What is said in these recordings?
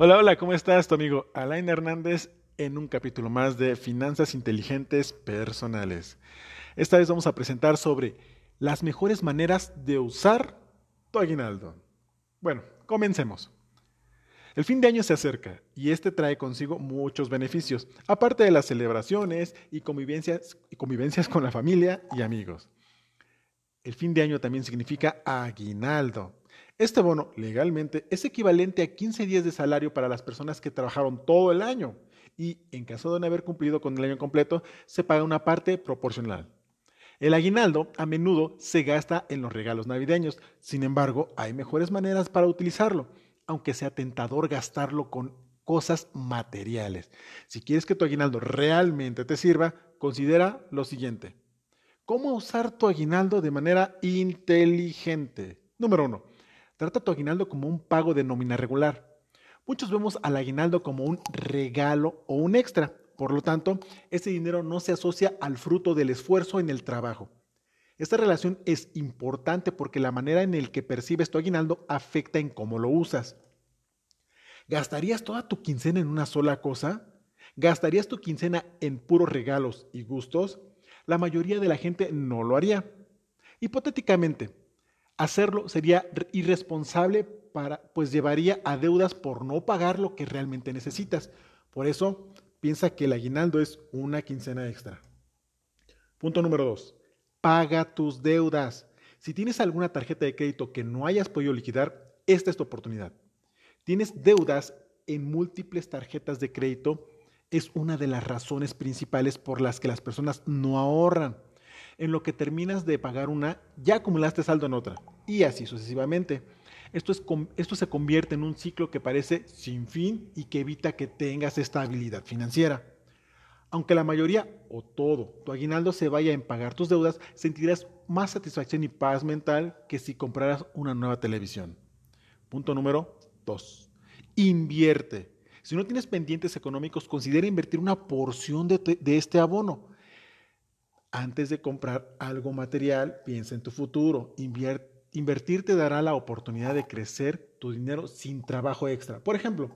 Hola, hola, ¿cómo estás? Tu amigo Alain Hernández en un capítulo más de Finanzas Inteligentes Personales. Esta vez vamos a presentar sobre las mejores maneras de usar tu aguinaldo. Bueno, comencemos. El fin de año se acerca y este trae consigo muchos beneficios, aparte de las celebraciones y convivencias, y convivencias con la familia y amigos. El fin de año también significa aguinaldo, este bono legalmente es equivalente a 15 días de salario para las personas que trabajaron todo el año y en caso de no haber cumplido con el año completo, se paga una parte proporcional. El aguinaldo a menudo se gasta en los regalos navideños, sin embargo, hay mejores maneras para utilizarlo, aunque sea tentador gastarlo con cosas materiales. Si quieres que tu aguinaldo realmente te sirva, considera lo siguiente. ¿Cómo usar tu aguinaldo de manera inteligente? Número uno Trata tu aguinaldo como un pago de nómina regular. Muchos vemos al aguinaldo como un regalo o un extra. Por lo tanto, ese dinero no se asocia al fruto del esfuerzo en el trabajo. Esta relación es importante porque la manera en la que percibes tu aguinaldo afecta en cómo lo usas. ¿Gastarías toda tu quincena en una sola cosa? ¿Gastarías tu quincena en puros regalos y gustos? La mayoría de la gente no lo haría. Hipotéticamente, Hacerlo sería irresponsable pues llevaría a deudas por no pagar lo que realmente necesitas. Por eso, piensa que el aguinaldo es una quincena extra. Punto número dos. Paga tus deudas. Si tienes alguna tarjeta de crédito que no hayas podido liquidar, esta es tu oportunidad. Tienes deudas en múltiples tarjetas de crédito, es una de las razones principales por las que las personas no ahorran en lo que terminas de pagar una, ya acumulaste saldo en otra, y así sucesivamente. Esto, es, esto se convierte en un ciclo que parece sin fin y que evita que tengas estabilidad financiera. Aunque la mayoría o todo tu aguinaldo se vaya en pagar tus deudas, sentirás más satisfacción y paz mental que si compraras una nueva televisión. Punto número 2. Invierte. Si no tienes pendientes económicos, considera invertir una porción de, de este abono. Antes de comprar algo material, piensa en tu futuro. invertir te dará la oportunidad de crecer tu dinero sin trabajo extra. Por ejemplo,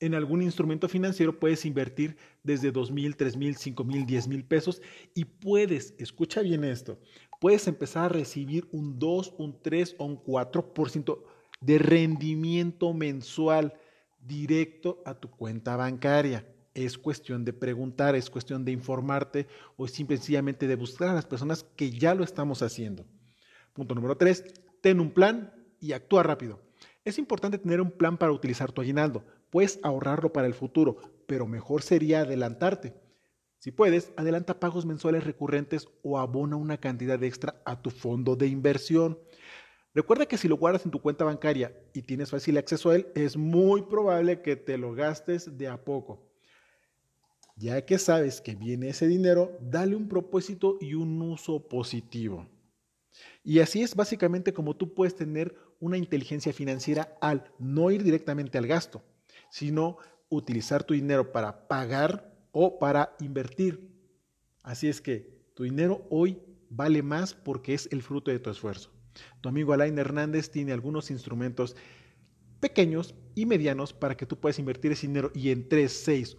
en algún instrumento financiero puedes invertir desde $2,000, mil, $3,000, mil, $5,000, mil, $10,000 mil pesos y puedes, escucha bien esto, puedes empezar a recibir un 2, un 3 o un 4% de rendimiento mensual directo a tu cuenta bancaria es cuestión de preguntar, es cuestión de informarte o es simplemente de buscar a las personas que ya lo estamos haciendo. Punto número tres, ten un plan y actúa rápido. Es importante tener un plan para utilizar tu aguinaldo. Puedes ahorrarlo para el futuro, pero mejor sería adelantarte. Si puedes, adelanta pagos mensuales recurrentes o abona una cantidad extra a tu fondo de inversión. Recuerda que si lo guardas en tu cuenta bancaria y tienes fácil acceso a él, es muy probable que te lo gastes de a poco. Ya que sabes que viene ese dinero, dale un propósito y un uso positivo. Y así es básicamente como tú puedes tener una inteligencia financiera al no ir directamente al gasto, sino utilizar tu dinero para pagar o para invertir. Así es que tu dinero hoy vale más porque es el fruto de tu esfuerzo. Tu amigo Alain Hernández tiene algunos instrumentos pequeños y medianos para que tú puedas invertir ese dinero y en 3, 6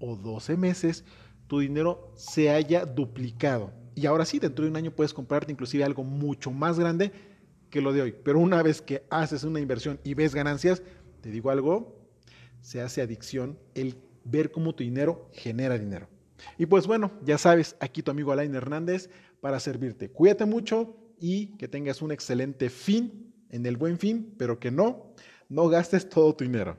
o 12 meses tu dinero se haya duplicado. Y ahora sí, dentro de un año puedes comprarte inclusive algo mucho más grande que lo de hoy. Pero una vez que haces una inversión y ves ganancias, te digo algo, se hace adicción el ver cómo tu dinero genera dinero. Y pues bueno, ya sabes, aquí tu amigo Alain Hernández para servirte. Cuídate mucho y que tengas un excelente fin en el buen fin, pero que no, no gastes todo tu dinero.